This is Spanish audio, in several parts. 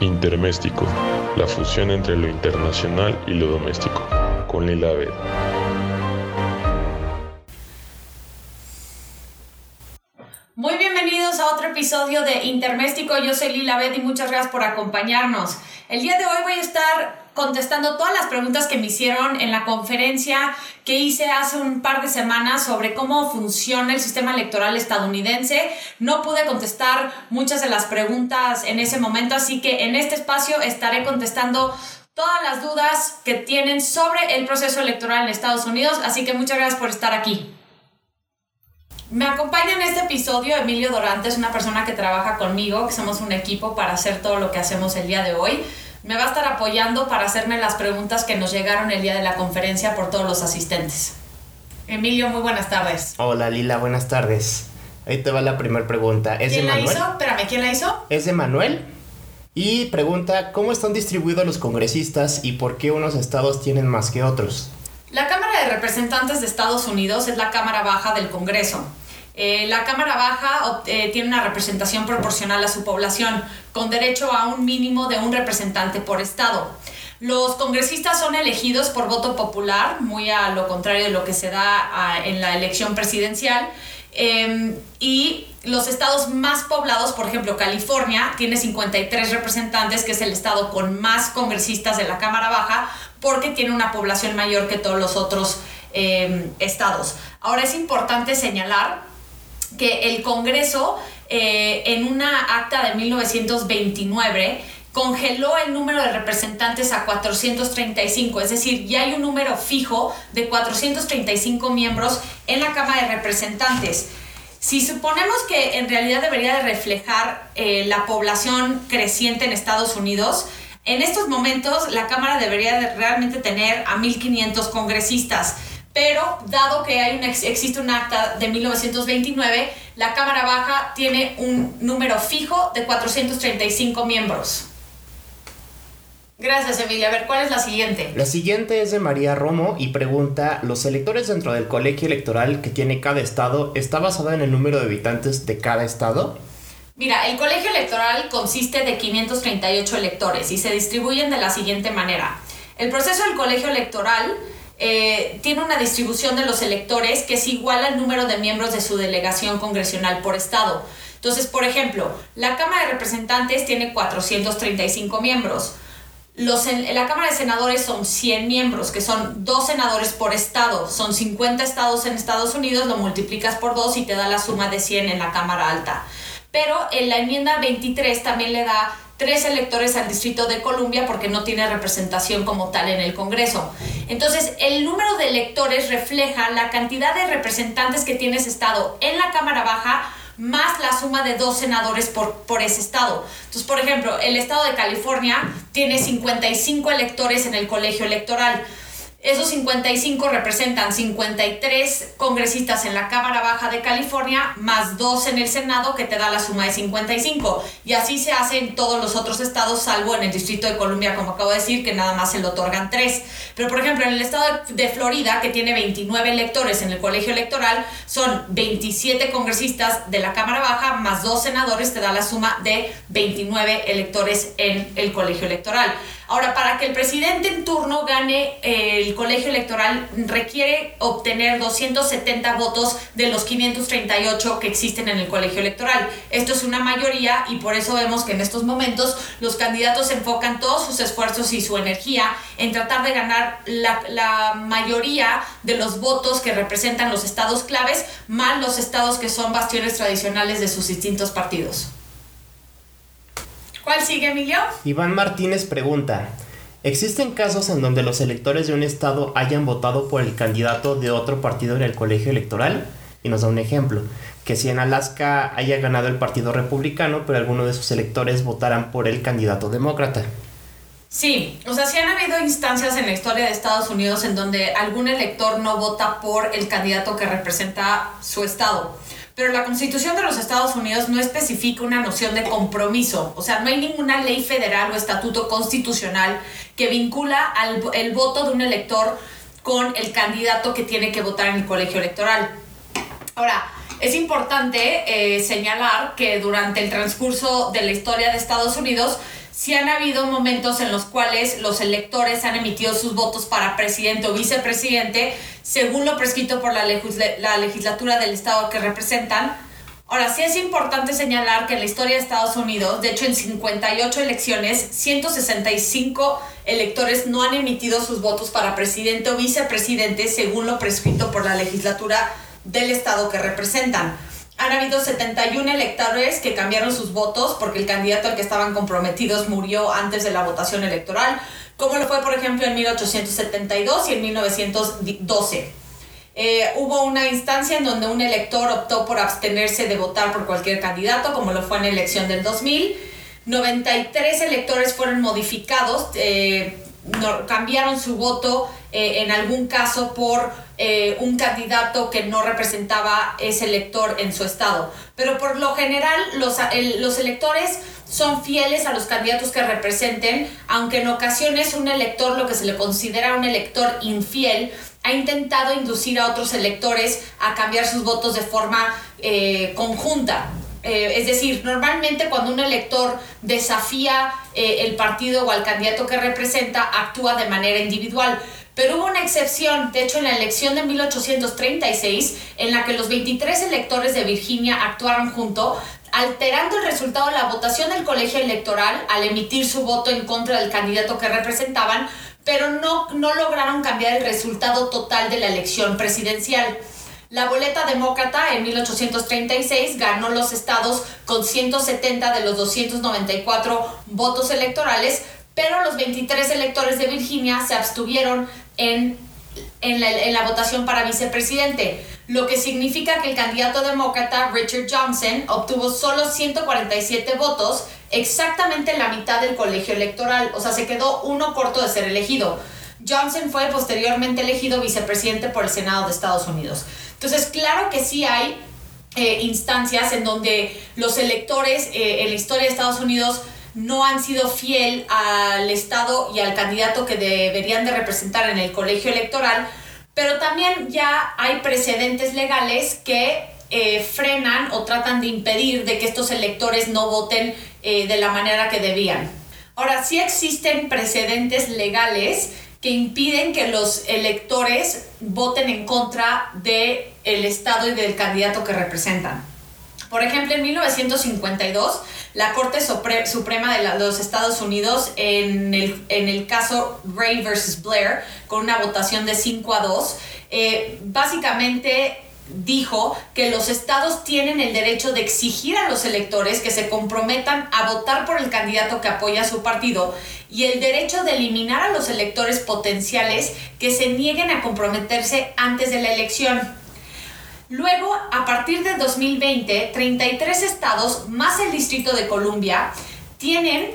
Interméstico, la fusión entre lo internacional y lo doméstico, con Lila Abed. Muy bienvenidos a otro episodio de Interméstico. Yo soy Lila Abed y muchas gracias por acompañarnos. El día de hoy voy a estar contestando todas las preguntas que me hicieron en la conferencia que hice hace un par de semanas sobre cómo funciona el sistema electoral estadounidense. No pude contestar muchas de las preguntas en ese momento, así que en este espacio estaré contestando todas las dudas que tienen sobre el proceso electoral en Estados Unidos, así que muchas gracias por estar aquí. Me acompaña en este episodio Emilio Dorantes, una persona que trabaja conmigo, que somos un equipo para hacer todo lo que hacemos el día de hoy me va a estar apoyando para hacerme las preguntas que nos llegaron el día de la conferencia por todos los asistentes. Emilio, muy buenas tardes. Hola Lila, buenas tardes. Ahí te va la primera pregunta. ¿Es ¿Quién la hizo? Espérame, ¿quién la hizo? Es de Manuel. Y pregunta, ¿cómo están distribuidos los congresistas y por qué unos estados tienen más que otros? La Cámara de Representantes de Estados Unidos es la Cámara Baja del Congreso. Eh, la Cámara Baja eh, tiene una representación proporcional a su población, con derecho a un mínimo de un representante por estado. Los congresistas son elegidos por voto popular, muy a lo contrario de lo que se da en la elección presidencial. Em, y los estados más poblados, por ejemplo, California, tiene 53 representantes, que es el estado con más congresistas de la Cámara Baja, porque tiene una población mayor que todos los otros em, estados. Ahora es importante señalar que el Congreso, eh, en una acta de 1929, congeló el número de representantes a 435, es decir, ya hay un número fijo de 435 miembros en la Cámara de Representantes. Si suponemos que en realidad debería de reflejar eh, la población creciente en Estados Unidos, en estos momentos la Cámara debería de realmente tener a 1.500 congresistas pero dado que hay existe un acta de 1929, la Cámara Baja tiene un número fijo de 435 miembros. Gracias, Emilia. A ver, ¿cuál es la siguiente? La siguiente es de María Romo y pregunta, ¿los electores dentro del colegio electoral que tiene cada estado está basado en el número de habitantes de cada estado? Mira, el colegio electoral consiste de 538 electores y se distribuyen de la siguiente manera. El proceso del colegio electoral eh, tiene una distribución de los electores que es igual al número de miembros de su delegación congresional por estado. Entonces, por ejemplo, la Cámara de Representantes tiene 435 miembros. Los, la Cámara de Senadores son 100 miembros, que son dos senadores por estado. Son 50 estados en Estados Unidos, lo multiplicas por dos y te da la suma de 100 en la Cámara Alta. Pero en la enmienda 23 también le da tres electores al Distrito de Columbia porque no tiene representación como tal en el Congreso. Entonces, el número de electores refleja la cantidad de representantes que tiene ese estado en la Cámara Baja más la suma de dos senadores por, por ese estado. Entonces, por ejemplo, el estado de California tiene 55 electores en el colegio electoral. Esos 55 representan 53 congresistas en la Cámara Baja de California, más dos en el Senado, que te da la suma de 55. Y así se hace en todos los otros estados, salvo en el Distrito de Columbia, como acabo de decir, que nada más se le otorgan tres. Pero, por ejemplo, en el estado de Florida, que tiene 29 electores en el colegio electoral, son 27 congresistas de la Cámara Baja, más dos senadores, te da la suma de 29 electores en el colegio electoral. Ahora, para que el presidente en turno gane eh, el colegio electoral, requiere obtener 270 votos de los 538 que existen en el colegio electoral. Esto es una mayoría y por eso vemos que en estos momentos los candidatos enfocan todos sus esfuerzos y su energía en tratar de ganar la, la mayoría de los votos que representan los estados claves, más los estados que son bastiones tradicionales de sus distintos partidos. ¿Cuál sigue, Emilio? Iván Martínez pregunta, ¿existen casos en donde los electores de un estado hayan votado por el candidato de otro partido en el colegio electoral? Y nos da un ejemplo, que si en Alaska haya ganado el partido republicano, pero alguno de sus electores votaran por el candidato demócrata. Sí, o sea, sí han habido instancias en la historia de Estados Unidos en donde algún elector no vota por el candidato que representa su estado pero la Constitución de los Estados Unidos no especifica una noción de compromiso, o sea, no hay ninguna ley federal o estatuto constitucional que vincula al, el voto de un elector con el candidato que tiene que votar en el colegio electoral. Ahora, es importante eh, señalar que durante el transcurso de la historia de Estados Unidos, sí han habido momentos en los cuales los electores han emitido sus votos para presidente o vicepresidente según lo prescrito por la, la legislatura del estado que representan. Ahora, sí es importante señalar que en la historia de Estados Unidos, de hecho en 58 elecciones, 165 electores no han emitido sus votos para presidente o vicepresidente según lo prescrito por la legislatura del estado que representan. Han habido 71 electores que cambiaron sus votos porque el candidato al que estaban comprometidos murió antes de la votación electoral, como lo fue por ejemplo en 1872 y en 1912. Eh, hubo una instancia en donde un elector optó por abstenerse de votar por cualquier candidato, como lo fue en la elección del 2000. 93 electores fueron modificados, eh, cambiaron su voto eh, en algún caso por eh, un candidato que no representaba ese elector en su estado. Pero por lo general los, los electores son fieles a los candidatos que representen, aunque en ocasiones un elector, lo que se le considera un elector infiel, ha intentado inducir a otros electores a cambiar sus votos de forma eh, conjunta. es decir, normalmente cuando un elector desafía el partido o al candidato que representa, actúa de manera individual. Pero hubo una excepción, de hecho en la elección de 1836, en la que los 23 electores de Virginia actuaron junto, alterando el resultado de la votación del colegio electoral al emitir su voto en contra del candidato que representaban, pero no, no lograron cambiar el resultado total de la elección presidencial. La boleta demócrata en 1836 ganó los estados con 170 de los 294 votos electorales, pero los 23 electores de Virginia se abstuvieron en, la, votación para vicepresidente, lo que significa que el candidato demócrata Richard Johnson obtuvo solo 147 votos, exactamente la mitad del colegio electoral, o sea, se quedó uno corto de ser elegido. Johnson fue posteriormente elegido vicepresidente por el Senado de Estados Unidos. Entonces, claro que sí hay eh, instancias en donde los electores eh, en la historia de Estados Unidos no han sido fiel al Estado y al candidato que deberían de representar en el colegio electoral, pero también ya hay precedentes legales que eh, frenan o tratan de impedir de que estos electores no voten eh, de la manera que debían. Ahora, sí existen precedentes legales que impiden que los electores voten en contra del el Estado y del candidato que representan. Por ejemplo, en 1952, la Corte Suprema de los Estados Unidos, en el, en el caso Ray versus Blair, con una votación de 5 a 2, eh, básicamente dijo que los estados tienen el derecho de exigir a los electores que se comprometan a votar por el candidato que apoya a su partido y el derecho de eliminar a los electores potenciales que se nieguen a comprometerse antes de la elección. Luego, a partir de 2020, 33 estados más el Distrito de Columbia tienen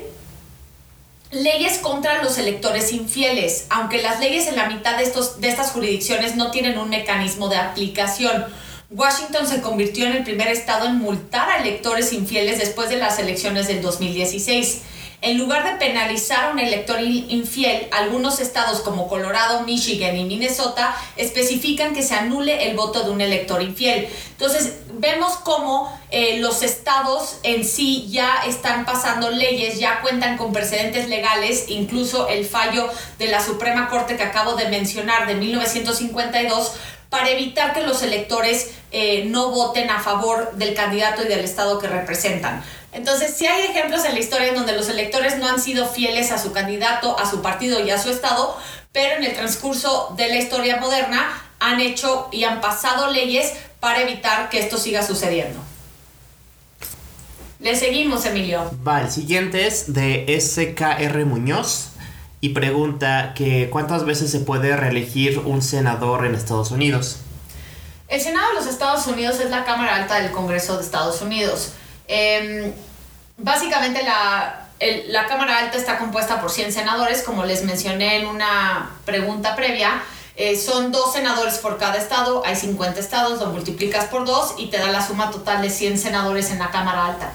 leyes contra los electores infieles, aunque las leyes en la mitad de, estos, de estas jurisdicciones no tienen un mecanismo de aplicación. Washington se convirtió en el primer estado en multar a electores infieles después de las elecciones del 2016 en lugar de penalizar a un elector infiel, algunos estados como Colorado, Michigan y Minnesota especifican que se anule el voto de un elector infiel. Entonces, vemos cómo eh, los estados en sí ya están pasando leyes, ya cuentan con precedentes legales, incluso el fallo de la Suprema Corte que acabo de mencionar de 1952 para evitar que los electores eh, no voten a favor del candidato y del estado que representan. Entonces, sí hay ejemplos en la historia en donde los electores no han sido fieles a su candidato, a su partido y a su estado, pero en el transcurso de la historia moderna han hecho y han pasado leyes para evitar que esto siga sucediendo. Le seguimos, Emilio. Va, el siguiente es de SKR Muñoz y pregunta que cuántas veces se puede reelegir un senador en Estados Unidos. El Senado de los Estados Unidos es la Cámara Alta del Congreso de Estados Unidos. Em, básicamente la, la Cámara Alta está compuesta por 100 senadores, como les mencioné en una pregunta previa. Eh, son dos senadores por cada estado, hay 50 estados, lo multiplicas por dos y te da la suma total de 100 senadores en la Cámara Alta.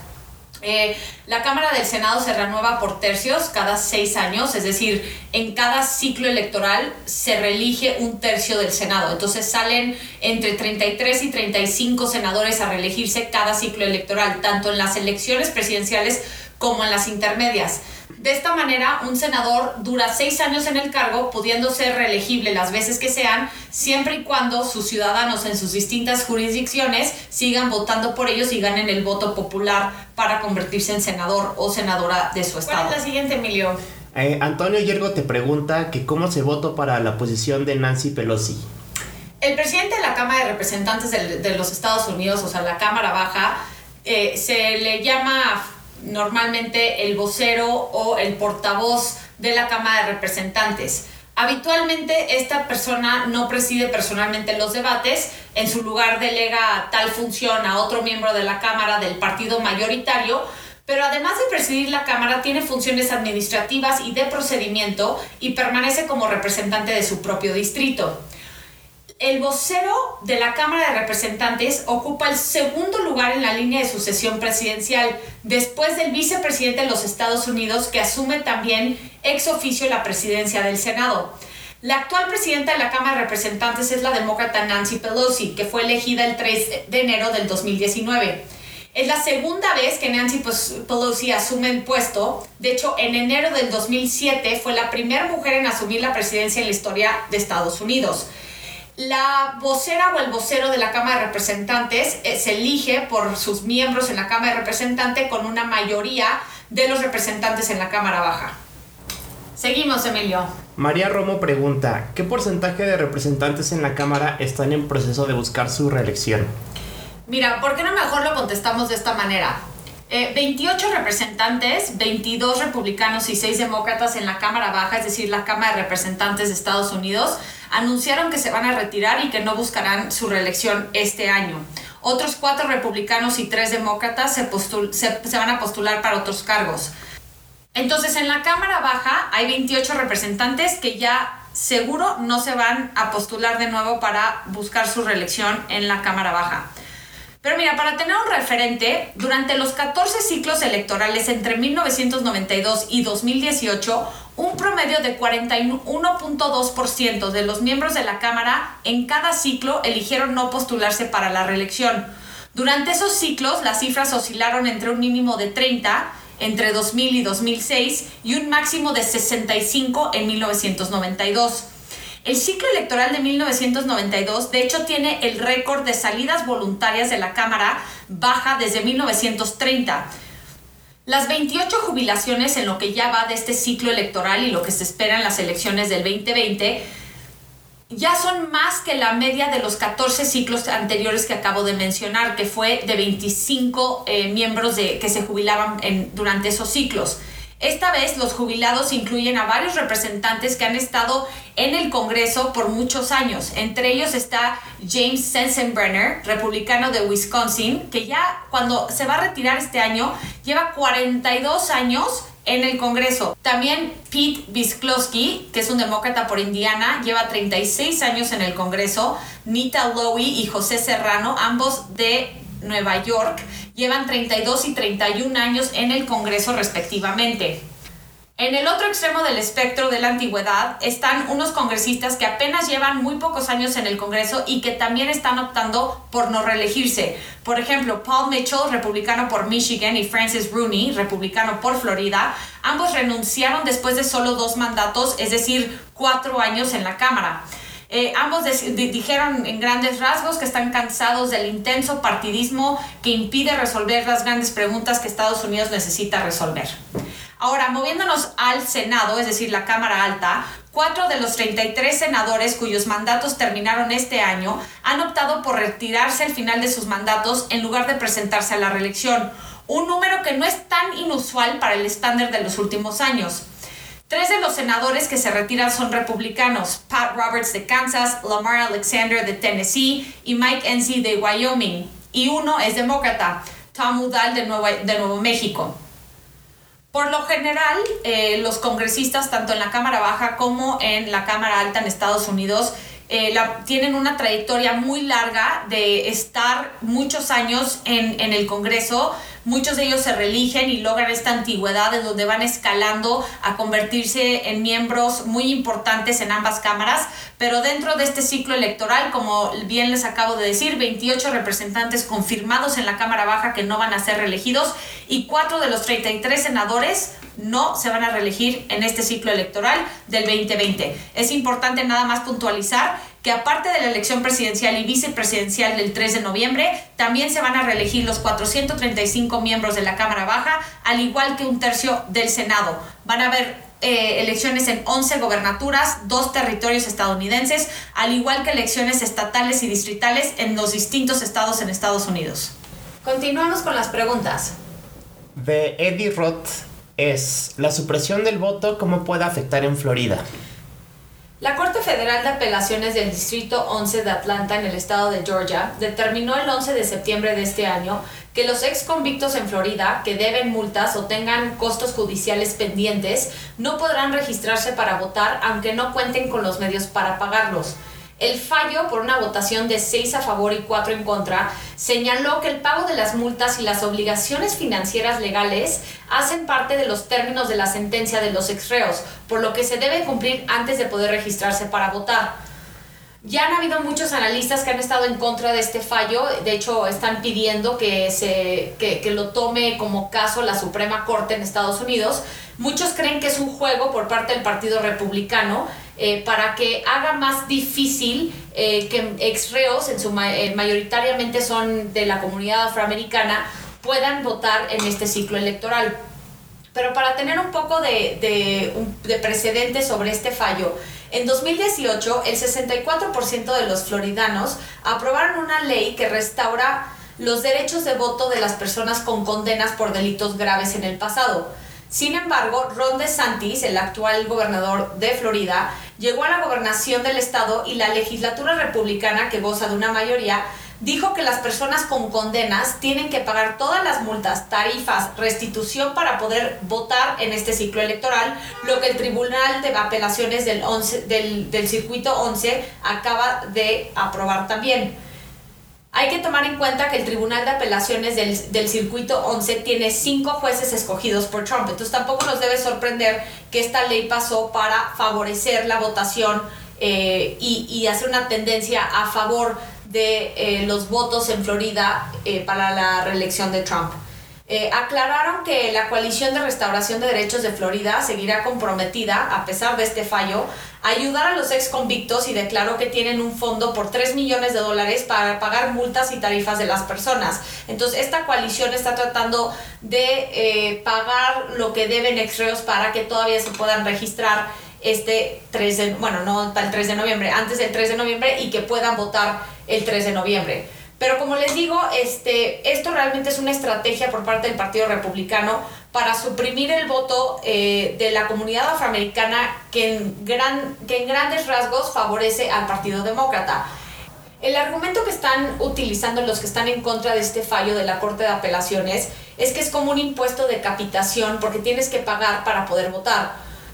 Eh, la Cámara del Senado se renueva por tercios cada seis años, es decir, en cada ciclo electoral se reelige un tercio del Senado. Entonces salen entre 33 y 35 senadores a reelegirse cada ciclo electoral, tanto en las elecciones presidenciales como en las intermedias. De esta manera, un senador dura seis años en el cargo, pudiendo ser reelegible las veces que sean, siempre y cuando sus ciudadanos en sus distintas jurisdicciones sigan votando por ellos y ganen el voto popular para convertirse en senador o senadora de su estado. ¿Cuál es la siguiente, Emilio? Eh, Antonio Yergo te pregunta que cómo se votó para la posición de Nancy Pelosi. El presidente de la Cámara de Representantes de, los Estados Unidos, o sea, la Cámara Baja, eh, se le llama normalmente el vocero o el portavoz de la Cámara de Representantes. Habitualmente esta persona no preside personalmente los debates, en su lugar delega tal función a otro miembro de la Cámara del partido mayoritario, pero además de presidir la Cámara tiene funciones administrativas y de procedimiento y permanece como representante de su propio distrito el vocero de la Cámara de Representantes ocupa el segundo lugar en la línea de sucesión presidencial, después del vicepresidente de los Estados Unidos, que asume también ex oficio la presidencia del Senado. La actual presidenta de la Cámara de Representantes es la demócrata Nancy Pelosi, que fue elegida el 3 de enero del 2019. Es la segunda vez que Nancy Pelosi asume el puesto. De hecho, en enero del 2007 fue la primera mujer en asumir la presidencia en la historia de Estados Unidos. La vocera o el vocero de la Cámara de Representantes eh, se elige por sus miembros en la Cámara de Representantes con una mayoría de los representantes en la Cámara Baja. Seguimos, Emilio. María Romo pregunta, ¿qué porcentaje de representantes en la Cámara están en proceso de buscar su reelección? Mira, ¿por qué no mejor lo contestamos de esta manera? 28 eh, representantes, 22 republicanos y 6 demócratas en la Cámara Baja, es decir, la Cámara de Representantes de Estados Unidos, anunciaron que se van a retirar y que no buscarán su reelección este año. Otros cuatro republicanos y tres demócratas se, se, van a postular para otros cargos. Entonces, en la Cámara Baja hay 28 representantes que ya seguro no se van a postular de nuevo para buscar su reelección en la Cámara Baja. Pero mira, para tener un referente, durante los 14 ciclos electorales entre 1992 y 2018, un promedio de 41.2% de los miembros de la Cámara en cada ciclo eligieron no postularse para la reelección. Durante esos ciclos, las cifras oscilaron entre un mínimo de 30 entre 2000 y 2006 y un máximo de 65 en 1992. El ciclo electoral de 1992, de hecho, tiene el récord de salidas voluntarias de la Cámara baja desde 1930. Las 28 jubilaciones en lo que ya va de este ciclo electoral y lo que se espera en las elecciones del 2020 ya son más que la media de los 14 ciclos anteriores que acabo de mencionar, que fue de 25 eh, miembros de, que se jubilaban durante esos ciclos. Esta vez los jubilados incluyen a varios representantes que han estado en el Congreso por muchos años. Entre ellos está James Sensenbrenner, republicano de Wisconsin, que ya cuando se va a retirar este año lleva 42 años en el Congreso. También Pete Bisklowski, que es un demócrata por Indiana, lleva 36 años en el Congreso. Nita Lowy y José Serrano, ambos de Nueva York, llevan 32 y 31 años en el Congreso respectivamente. En el otro extremo del espectro de la antigüedad están unos congresistas que apenas llevan muy pocos años en el Congreso y que también están optando por no reelegirse. Por ejemplo, Paul Mitchell, republicano por Michigan, y Francis Rooney, republicano por Florida, ambos renunciaron después de solo dos mandatos, es decir, cuatro años en la Cámara. Eh, ambos dijeron en grandes rasgos que están cansados del intenso partidismo que impide resolver las grandes preguntas que Estados Unidos necesita resolver. Ahora, moviéndonos al Senado, es decir, la Cámara Alta, cuatro de los 33 senadores cuyos mandatos terminaron este año han optado por retirarse al final de sus mandatos en lugar de presentarse a la reelección, un número que no es tan inusual para el estándar de los últimos años. Tres de los senadores que se retiran son republicanos, Pat Roberts de Kansas, Lamar Alexander de Tennessee y Mike Enzi de Wyoming. Y uno es demócrata, Tom Udall de Nuevo, México. Por lo general, eh, los congresistas, tanto en la Cámara Baja como en la Cámara Alta en Estados Unidos, eh, tienen una trayectoria muy larga de estar muchos años en, en el Congreso, Muchos de ellos se religen y logran esta antigüedad en donde van escalando a convertirse en miembros muy importantes en ambas cámaras, Pero dentro de este ciclo electoral, como bien les acabo de decir, 28 representantes confirmados en la Cámara Baja que no van a ser reelegidos y 4 de los 33 senadores no se van a reelegir en este ciclo electoral del 2020. Es importante nada más puntualizar que aparte de la elección presidencial y vicepresidencial del 3 de noviembre, también se van a reelegir los 435 miembros de la Cámara Baja, al igual que un tercio del Senado. Van a haber eh, elecciones en 11 gobernaturas, dos territorios estadounidenses, al igual que elecciones estatales y distritales en los distintos estados en Estados Unidos. Continuamos con las preguntas. De Eddie Roth es, ¿la supresión del voto cómo puede afectar en Florida? La Corte Federal de Apelaciones del Distrito 11 de Atlanta en el estado de Georgia determinó el 11 de septiembre de este año que los ex convictos en Florida que deben multas o tengan costos judiciales pendientes no podrán registrarse para votar aunque no cuenten con los medios para pagarlos. El fallo, por una votación de 6 a favor y 4 en contra, señaló que el pago de las multas y las obligaciones financieras legales hacen parte de los términos de la sentencia de los exreos, por lo que se debe cumplir antes de poder registrarse para votar. Ya han habido muchos analistas que han estado en contra de este fallo, de hecho están pidiendo que, se, que, que lo tome como caso la Suprema Corte en Estados Unidos. Muchos creen que es un juego por parte del Partido Republicano eh, para que haga más difícil eh, que ex reos, en su eh, mayoritariamente son de la comunidad afroamericana, puedan votar en este ciclo electoral. Pero para tener un poco de, de, de precedente sobre este fallo, en 2018 el 64% de los floridanos aprobaron una ley que restaura los derechos de voto de las personas con condenas por delitos graves en el pasado. Sin embargo, Ron DeSantis, el actual gobernador de Florida, llegó a la gobernación del estado y la legislatura republicana, que goza de una mayoría, dijo que las personas con condenas tienen que pagar todas las multas, tarifas, restitución para poder votar en este ciclo electoral, lo que el Tribunal de Apelaciones del, del, del Circuito 11 acaba de aprobar también. Hay que tomar en cuenta que el Tribunal de Apelaciones del, Circuito 11 tiene cinco jueces escogidos por Trump, entonces tampoco nos debe sorprender que esta ley pasó para favorecer la votación eh, y, hacer una tendencia a favor de eh, los votos en Florida eh, para la reelección de Trump. aclararon que la coalición de restauración de derechos de Florida seguirá comprometida, a pesar de este fallo, ayudar a los ex convictos y declaró que tienen un fondo por 3 millones de dólares para pagar multas y tarifas de las personas. Entonces, esta coalición está tratando de eh, pagar lo que deben exreos para que todavía se puedan registrar este 3 de, bueno, no para el 3 de noviembre, antes del 3 de noviembre y que puedan votar el 3 de noviembre. Pero como les digo, este, esto realmente es una estrategia por parte del Partido Republicano para suprimir el voto eh, de la comunidad afroamericana que en, gran, que en grandes rasgos favorece al Partido Demócrata. El argumento que están utilizando los que están en contra de este fallo de la Corte de Apelaciones es que es como un impuesto de capitación porque tienes que pagar para poder votar.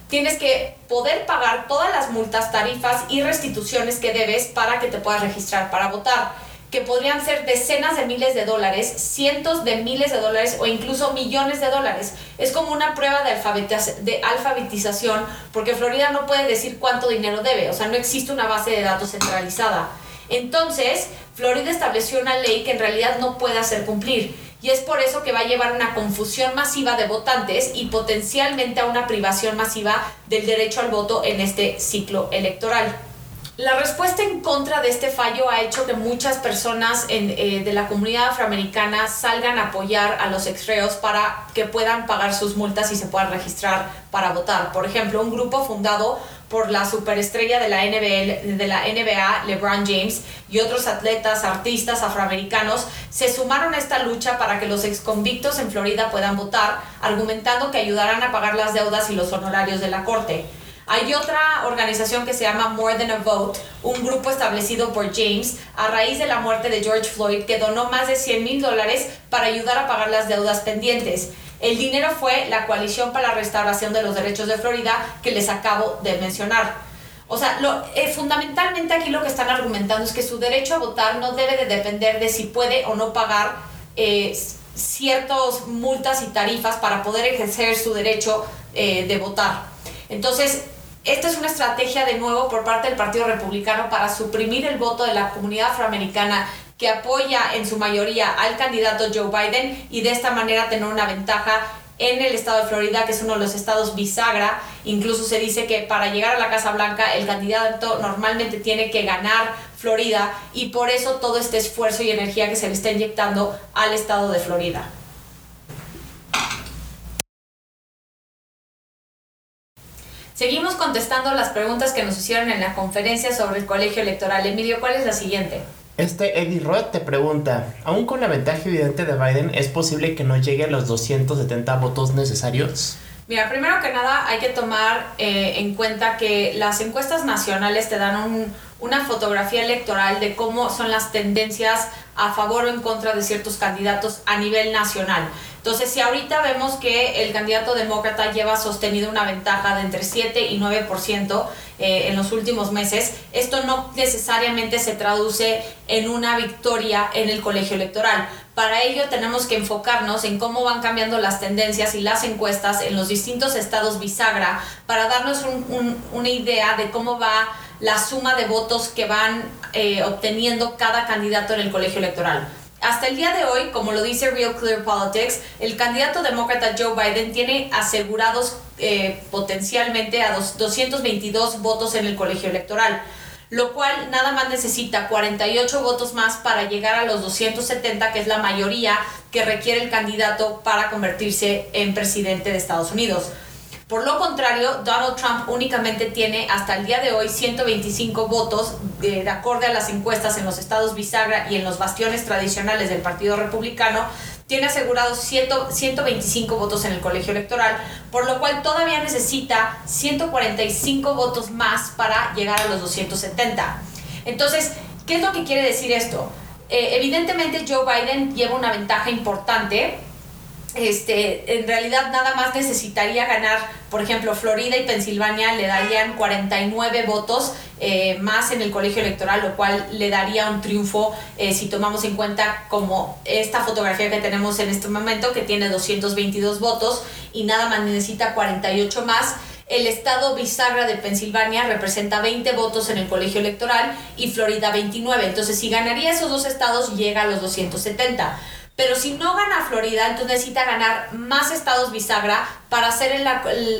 Tienes que poder pagar todas las multas, tarifas y restituciones que debes para que te puedas registrar para votar que podrían ser decenas de miles de dólares, cientos de miles de dólares o incluso millones de dólares. Es como una prueba de, alfabetización porque Florida no puede decir cuánto dinero debe, o sea, no existe una base de datos centralizada. Entonces, Florida estableció una ley que en realidad no puede hacer cumplir y es por eso que va a llevar una confusión masiva de votantes y potencialmente a una privación masiva del derecho al voto en este ciclo electoral. La respuesta en contra de este fallo ha hecho que muchas personas eh, de la comunidad afroamericana salgan a apoyar a los exreos para que puedan pagar sus multas y se puedan registrar para votar. Por ejemplo, un grupo fundado por la superestrella de la, de la NBA, LeBron James, y otros atletas, artistas afroamericanos se sumaron a esta lucha para que los exconvictos en Florida puedan votar, argumentando que ayudarán a pagar las deudas y los honorarios de la corte. Hay otra organización que se llama More Than a Vote, un grupo establecido por James a raíz de la muerte de George Floyd que donó más de 100 mil dólares para ayudar a pagar las deudas pendientes. El dinero fue la coalición para la restauración de los derechos de Florida que les acabo de mencionar. O sea, lo, eh, fundamentalmente aquí lo que están argumentando es que su derecho a votar no debe de depender de si puede o no pagar eh, ciertas multas y tarifas para poder ejercer su derecho eh, de votar. Entonces, esta es una estrategia de nuevo por parte del Partido Republicano para suprimir el voto de la comunidad afroamericana que apoya en su mayoría al candidato Joe Biden y de esta manera tener una ventaja en el estado de Florida, que es uno de los estados bisagra. Incluso se dice que para llegar a la Casa Blanca el candidato normalmente tiene que ganar Florida y por eso todo este esfuerzo y energía que se le está inyectando al estado de Florida. Seguimos contestando las preguntas que nos hicieron en la conferencia sobre el colegio electoral. Emilio, ¿cuál es la siguiente? Este Eddie Roth te pregunta, ¿aún con la ventaja evidente de Biden es posible que no llegue a los 270 votos necesarios? Mira, primero que nada hay que tomar eh, en cuenta que las encuestas nacionales te dan un, una fotografía electoral de cómo son las tendencias a favor o en contra de ciertos candidatos a nivel nacional. Entonces, si ahorita vemos que el candidato demócrata lleva sostenido una ventaja de entre 7 y 9% eh, en los últimos meses, esto no necesariamente se traduce en una victoria en el colegio electoral. Para ello tenemos que enfocarnos en cómo van cambiando las tendencias y las encuestas en los distintos estados bisagra para darnos una idea de cómo va la suma de votos que van eh, obteniendo cada candidato en el colegio electoral. Hasta el día de hoy, como lo dice Real Clear Politics, el candidato demócrata Joe Biden tiene asegurados eh, potencialmente a 222 votos en el colegio electoral, lo cual nada más necesita 48 votos más para llegar a los 270, que es la mayoría que requiere el candidato para convertirse en presidente de Estados Unidos. Por lo contrario, Donald Trump únicamente tiene hasta el día de hoy 125 votos de, acuerdo a las encuestas en los estados bisagra y en los bastiones tradicionales del Partido Republicano. Tiene asegurados 125 votos en el colegio electoral, por lo cual todavía necesita 145 votos más para llegar a los 270. Entonces, ¿qué es lo que quiere decir esto? Eh, evidentemente Joe Biden lleva una ventaja importante este, en realidad nada más necesitaría ganar, por ejemplo, Florida y Pensilvania le darían 49 votos eh, más en el colegio electoral, lo cual le daría un triunfo eh, si tomamos en cuenta como esta fotografía que tenemos en este momento, que tiene 222 votos y nada más necesita 48 más. El estado bisagra de Pensilvania representa 20 votos en el colegio electoral y Florida 29. Entonces, si ganaría esos dos estados, llega a los 270. Pero si no gana Florida, entonces necesita ganar más estados bisagra para, hacer el,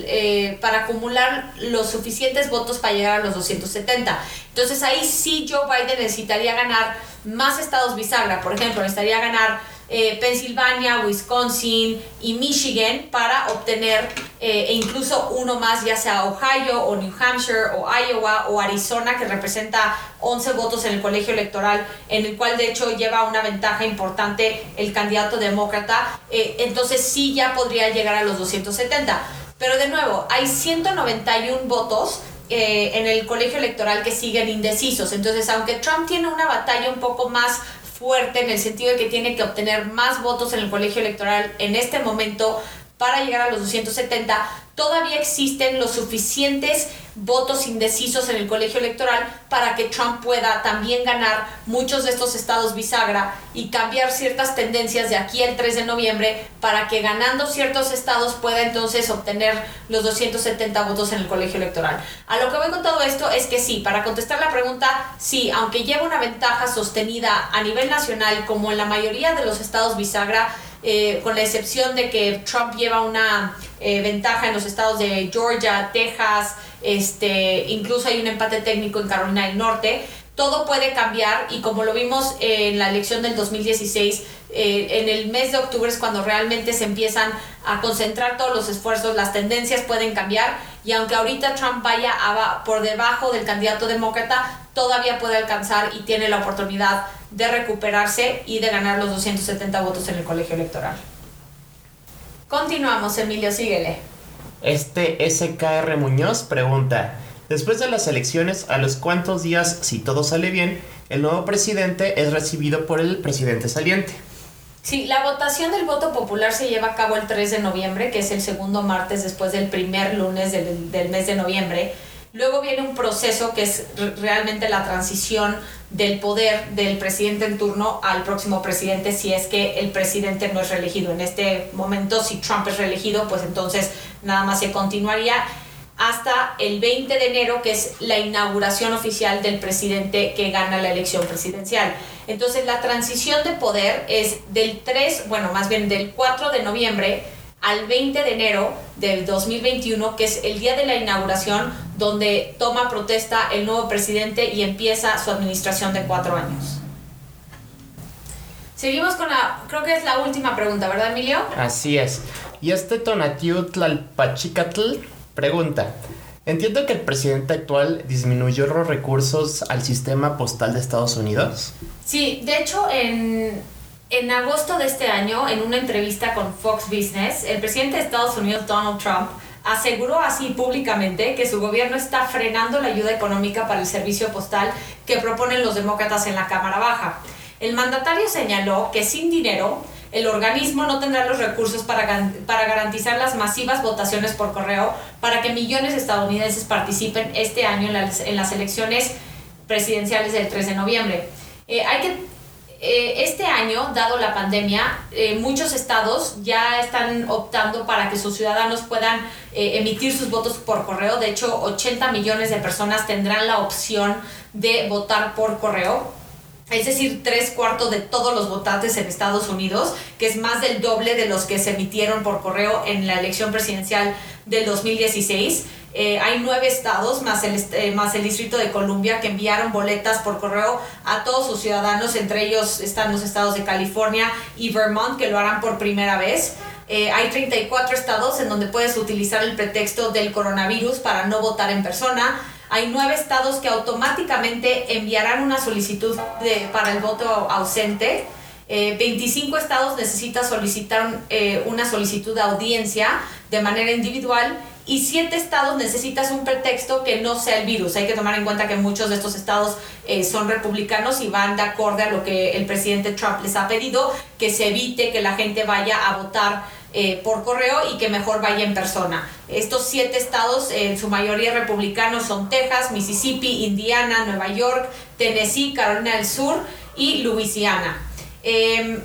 eh, para acumular los suficientes votos para llegar a los 270. Entonces ahí sí Joe Biden necesitaría ganar más estados bisagra. Por ejemplo, necesitaría ganar eh, Pensilvania, Wisconsin y Michigan para obtener eh, e incluso uno más, ya sea Ohio o New Hampshire o Iowa o Arizona, que representa 11 votos en el colegio electoral, en el cual de hecho lleva una ventaja importante el candidato demócrata. Eh, entonces sí ya podría llegar a los 270. Pero de nuevo, hay 191 votos en el colegio electoral que siguen indecisos. Entonces, aunque Trump tiene una batalla un poco más fuerte en el sentido de que tiene que obtener más votos en el colegio electoral en este momento para llegar a los 270, todavía existen los suficientes votos indecisos en el colegio electoral para que Trump pueda también ganar muchos de estos estados bisagra y cambiar ciertas tendencias de aquí al 3 de noviembre para que ganando ciertos estados pueda entonces obtener los 270 votos en el colegio electoral. A lo que voy con todo esto es que sí, para contestar la pregunta, sí, aunque lleva una ventaja sostenida a nivel nacional como en la mayoría de los estados bisagra, eh, con la excepción de que Trump lleva una eh, ventaja en los estados de Georgia, Texas, este, incluso hay un empate técnico en Carolina del Norte. Todo puede cambiar y como lo vimos en la elección del 2016, eh, en el mes de octubre es cuando realmente se empiezan a concentrar todos los esfuerzos, las tendencias pueden cambiar y aunque ahorita Trump vaya por debajo del candidato demócrata, todavía puede alcanzar y tiene la oportunidad de recuperarse y de ganar los 270 votos en el colegio electoral. Continuamos, Emilio, síguele. Este SKR Muñoz pregunta, después de las elecciones, ¿a los cuántos días, si todo sale bien, el nuevo presidente es recibido por el presidente saliente? Sí, la votación del voto popular se lleva a cabo el 3 de noviembre, que es el segundo martes después del primer lunes del, del mes de noviembre. Luego viene un proceso que es realmente la transición del poder del presidente en turno al próximo presidente si es que el presidente no es reelegido. En este momento, si Trump es reelegido, pues entonces nada más se continuaría. Hasta el 20 de enero, que es la inauguración oficial del presidente que gana la elección presidencial. Entonces la transición de poder es del 3, bueno, más bien del 4 de noviembre al 20 de enero del 2021, que es el día de la inauguración, donde toma protesta el nuevo presidente y empieza su administración de cuatro años. Seguimos con la, creo que es la última pregunta, ¿verdad, Emilio? Así es. Y este Tonatiu Tlalpachicatl pregunta, entiendo que el presidente actual disminuyó los recursos al sistema postal de Estados Unidos. Sí, de hecho, en, en agosto de este año, en una entrevista con Fox Business, el presidente de Estados Unidos, Donald Trump, aseguró así públicamente que su gobierno está frenando la ayuda económica para el servicio postal que proponen los demócratas en la Cámara Baja. El mandatario señaló que sin dinero, el organismo no tendrá los recursos para, para garantizar las masivas votaciones por correo para que millones de estadounidenses participen este año en las, en las elecciones presidenciales del 3 de noviembre. Eh, hay que eh, este año, dado la pandemia, eh, muchos estados ya están optando para que sus ciudadanos puedan emitir sus votos por correo. De hecho, 80 millones de personas tendrán la opción de votar por correo es decir, tres cuartos de todos los votantes en Estados Unidos, que es más del doble de los que se emitieron por correo en la elección presidencial del 2016. Eh, hay nueve estados, más el, eh, más el Distrito de Columbia, que enviaron boletas por correo a todos sus ciudadanos, entre ellos están los estados de California y Vermont, que lo harán por primera vez. Eh, hay 34 estados en donde puedes utilizar el pretexto del coronavirus para no votar en persona hay nueve estados que automáticamente enviarán una solicitud de, para el voto ausente. 25 eh, estados necesitan solicitar eh, una solicitud de audiencia de manera individual y 7 estados necesitas un pretexto que no sea el virus. Hay que tomar en cuenta que muchos de estos estados eh, son republicanos y van de acorde a lo que el presidente Trump les ha pedido, que se evite que la gente vaya a votar eh, por correo y que mejor vaya en persona. Estos siete estados, en su mayoría republicanos, son Texas, Mississippi, Indiana, Nueva York, Tennessee, Carolina del Sur y Louisiana. Em,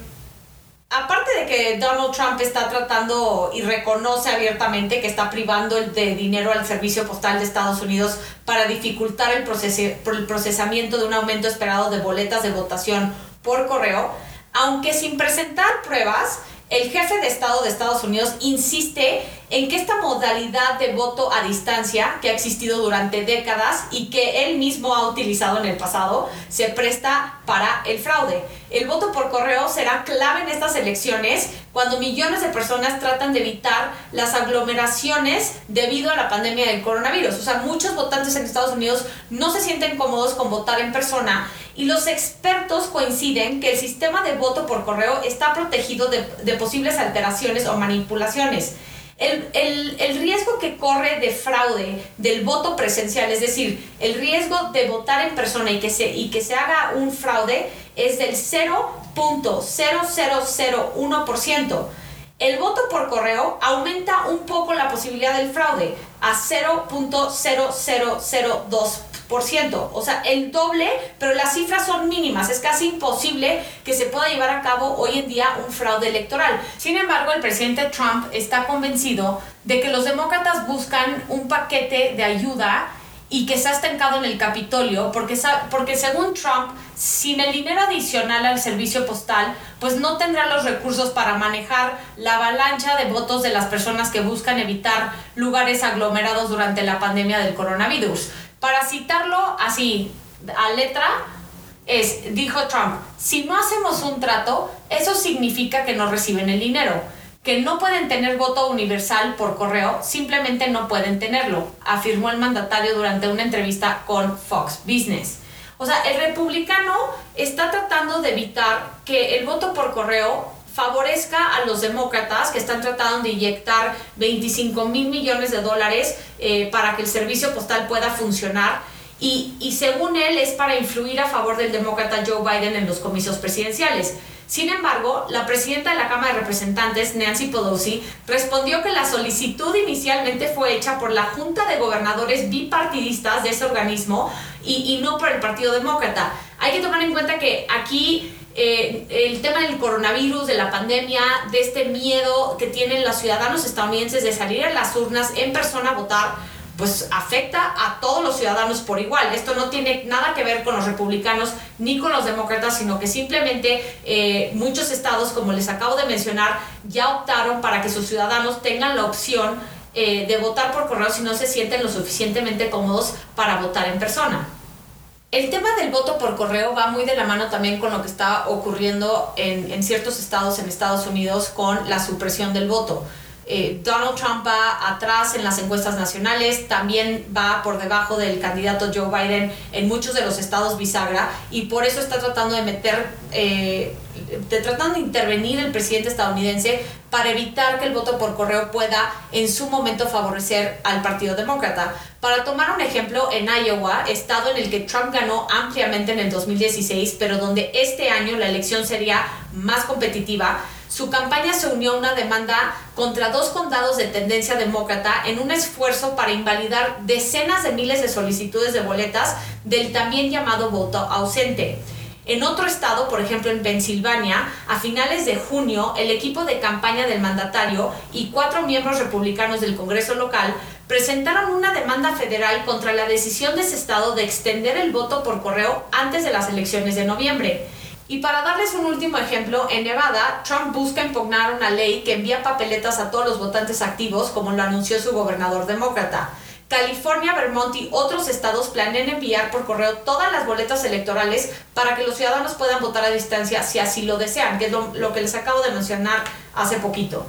aparte de que Donald Trump está tratando y reconoce abiertamente que está privando de dinero al servicio postal de Estados Unidos para dificultar el, el procesamiento de un aumento esperado de boletas de votación por correo, aunque sin presentar pruebas, el jefe de Estado de Estados Unidos insiste en que esta modalidad de voto a distancia, que ha existido durante décadas y que él mismo ha utilizado en el pasado, se presta para el fraude. El voto por correo será clave en estas elecciones cuando millones de personas tratan de evitar las aglomeraciones debido a la pandemia del coronavirus. O sea, muchos votantes en Estados Unidos no se sienten cómodos con votar en persona y los expertos coinciden que el sistema de voto por correo está protegido de, posibles alteraciones o manipulaciones. El, riesgo que corre de fraude del voto presencial, es decir, el riesgo de votar en persona y que se, y que se haga un fraude es del 0.0001%. El voto por correo aumenta un poco la posibilidad del fraude a 0.0002%. O sea, el doble, pero las cifras son mínimas. Es casi imposible que se pueda llevar a cabo hoy en día un fraude electoral. Sin embargo, el presidente Trump está convencido de que los demócratas buscan un paquete de ayuda y que se ha estancado en el Capitolio, porque según Trump, sin el dinero adicional al servicio postal, pues no tendrá los recursos para manejar la avalancha de votos de las personas que buscan evitar lugares aglomerados durante la pandemia del coronavirus. Para citarlo así, a letra, es, dijo Trump, si no hacemos un trato, eso significa que no reciben el dinero, que no pueden tener voto universal por correo, simplemente no pueden tenerlo, afirmó el mandatario durante una entrevista con Fox Business. O sea, el republicano está tratando de evitar que el voto por correo favorezca a los demócratas que están tratando de inyectar 25 mil millones de dólares eh, para que el servicio postal pueda funcionar. Y, y según él es para influir a favor del demócrata Joe Biden en los comicios presidenciales. Sin embargo, la presidenta de la Cámara de Representantes, Nancy Pelosi, respondió que la solicitud inicialmente fue hecha por la Junta de Gobernadores bipartidistas de ese organismo y, y no por el Partido Demócrata. Hay que tomar en cuenta que aquí eh, el tema del coronavirus, de la pandemia, de este miedo que tienen los ciudadanos estadounidenses de salir a las urnas en persona a votar, pues afecta a todos los ciudadanos por igual. Esto no tiene nada que ver con los republicanos ni con los demócratas, sino que simplemente eh, muchos estados, como les acabo de mencionar, ya optaron para que sus ciudadanos tengan la opción eh, de votar por correo si no se sienten lo suficientemente cómodos para votar en persona. El tema del voto por correo va muy de la mano también con lo que está ocurriendo en, en ciertos estados en Estados Unidos con la supresión del voto. Eh, Donald Trump va atrás en las encuestas nacionales, también va por debajo del candidato Joe Biden en muchos de los estados bisagra y por eso está tratando de meter, eh, de, tratando de intervenir el presidente estadounidense para evitar que el voto por correo pueda en su momento favorecer al Partido Demócrata. Para tomar un ejemplo, en Iowa, estado en el que Trump ganó ampliamente en el 2016, pero donde este año la elección sería más competitiva, su campaña se unió a una demanda contra dos condados de tendencia demócrata en un esfuerzo para invalidar decenas de miles de solicitudes de boletas del también llamado voto ausente. En otro estado, por ejemplo en Pensilvania, a finales de junio, el equipo de campaña del mandatario y cuatro miembros republicanos del Congreso local presentaron una demanda federal contra la decisión de ese estado de extender el voto por correo antes de las elecciones de noviembre. Y para darles un último ejemplo, en Nevada, Trump busca impugnar una ley que envía papeletas a todos los votantes activos, como lo anunció su gobernador demócrata. California, Vermont y otros estados planean enviar por correo todas las boletas electorales para que los ciudadanos puedan votar a distancia si así lo desean, que es lo, lo, que les acabo de mencionar hace poquito.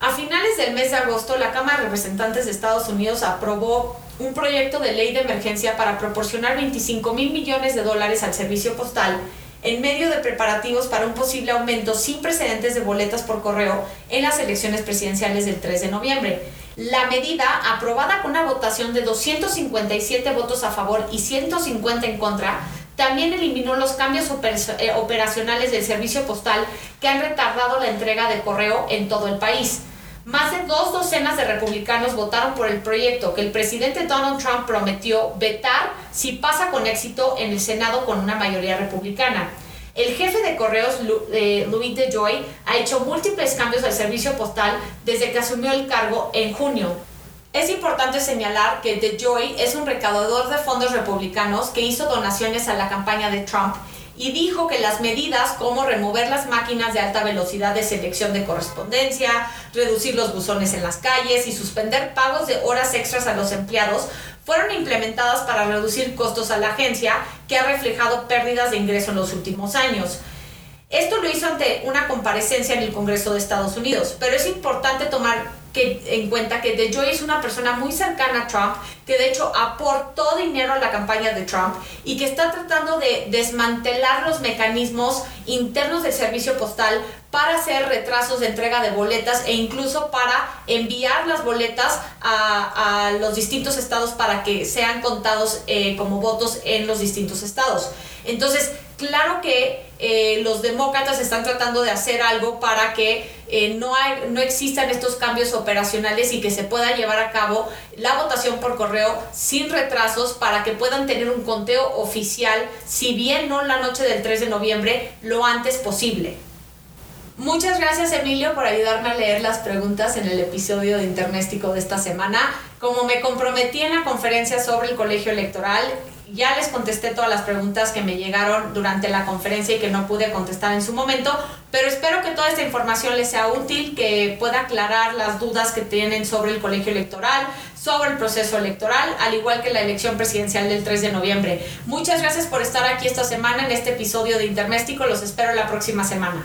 A finales del mes de agosto, la Cámara de Representantes de Estados Unidos aprobó un proyecto de ley de emergencia para proporcionar 25 mil millones de dólares al servicio postal en medio de preparativos para un posible aumento sin precedentes de boletas por correo en las elecciones presidenciales del 3 de noviembre. La medida, aprobada con una votación de 257 votos a favor y 150 en contra, también eliminó los cambios eh, operacionales del servicio postal que han retardado la entrega de correo en todo el país. Más de dos docenas de republicanos votaron por el proyecto que el presidente Donald Trump prometió vetar si pasa con éxito en el Senado con una mayoría republicana. El jefe de correos, Louis DeJoy, ha hecho múltiples cambios al servicio postal desde que asumió el cargo en junio. Es importante señalar que DeJoy es un recaudador de fondos republicanos que hizo donaciones a la campaña de Trump y dijo que las medidas como remover las máquinas de alta velocidad de selección de correspondencia, reducir los buzones en las calles y suspender pagos de horas extras a los empleados fueron implementadas para reducir costos a la agencia que ha reflejado pérdidas de ingreso en los últimos años. Esto lo hizo ante una comparecencia en el Congreso de Estados Unidos, pero es importante tomar que, en cuenta que DeJoy es una persona muy cercana a Trump, que de hecho aportó dinero a la campaña de Trump y que está tratando de desmantelar los mecanismos internos del servicio postal para hacer retrasos de entrega de boletas e incluso para enviar las boletas a, los distintos estados para que sean contados eh, como votos en los distintos estados. Entonces, claro que eh, los demócratas están tratando de hacer algo para que eh, no, no existan estos cambios operacionales y que se pueda llevar a cabo la votación por correo sin retrasos para que puedan tener un conteo oficial, si bien no la noche del 3 de noviembre, lo antes posible. Muchas gracias Emilio por ayudarme a leer las preguntas en el episodio de Internéstico de esta semana. Como me comprometí en la conferencia sobre el colegio electoral, ya les contesté todas las preguntas que me llegaron durante la conferencia y que no pude contestar en su momento, pero espero que toda esta información les sea útil, que pueda aclarar las dudas que tienen sobre el colegio electoral, sobre el proceso electoral, al igual que la elección presidencial del 3 de noviembre. Muchas gracias por estar aquí esta semana en este episodio de Interméstico, los espero la próxima semana.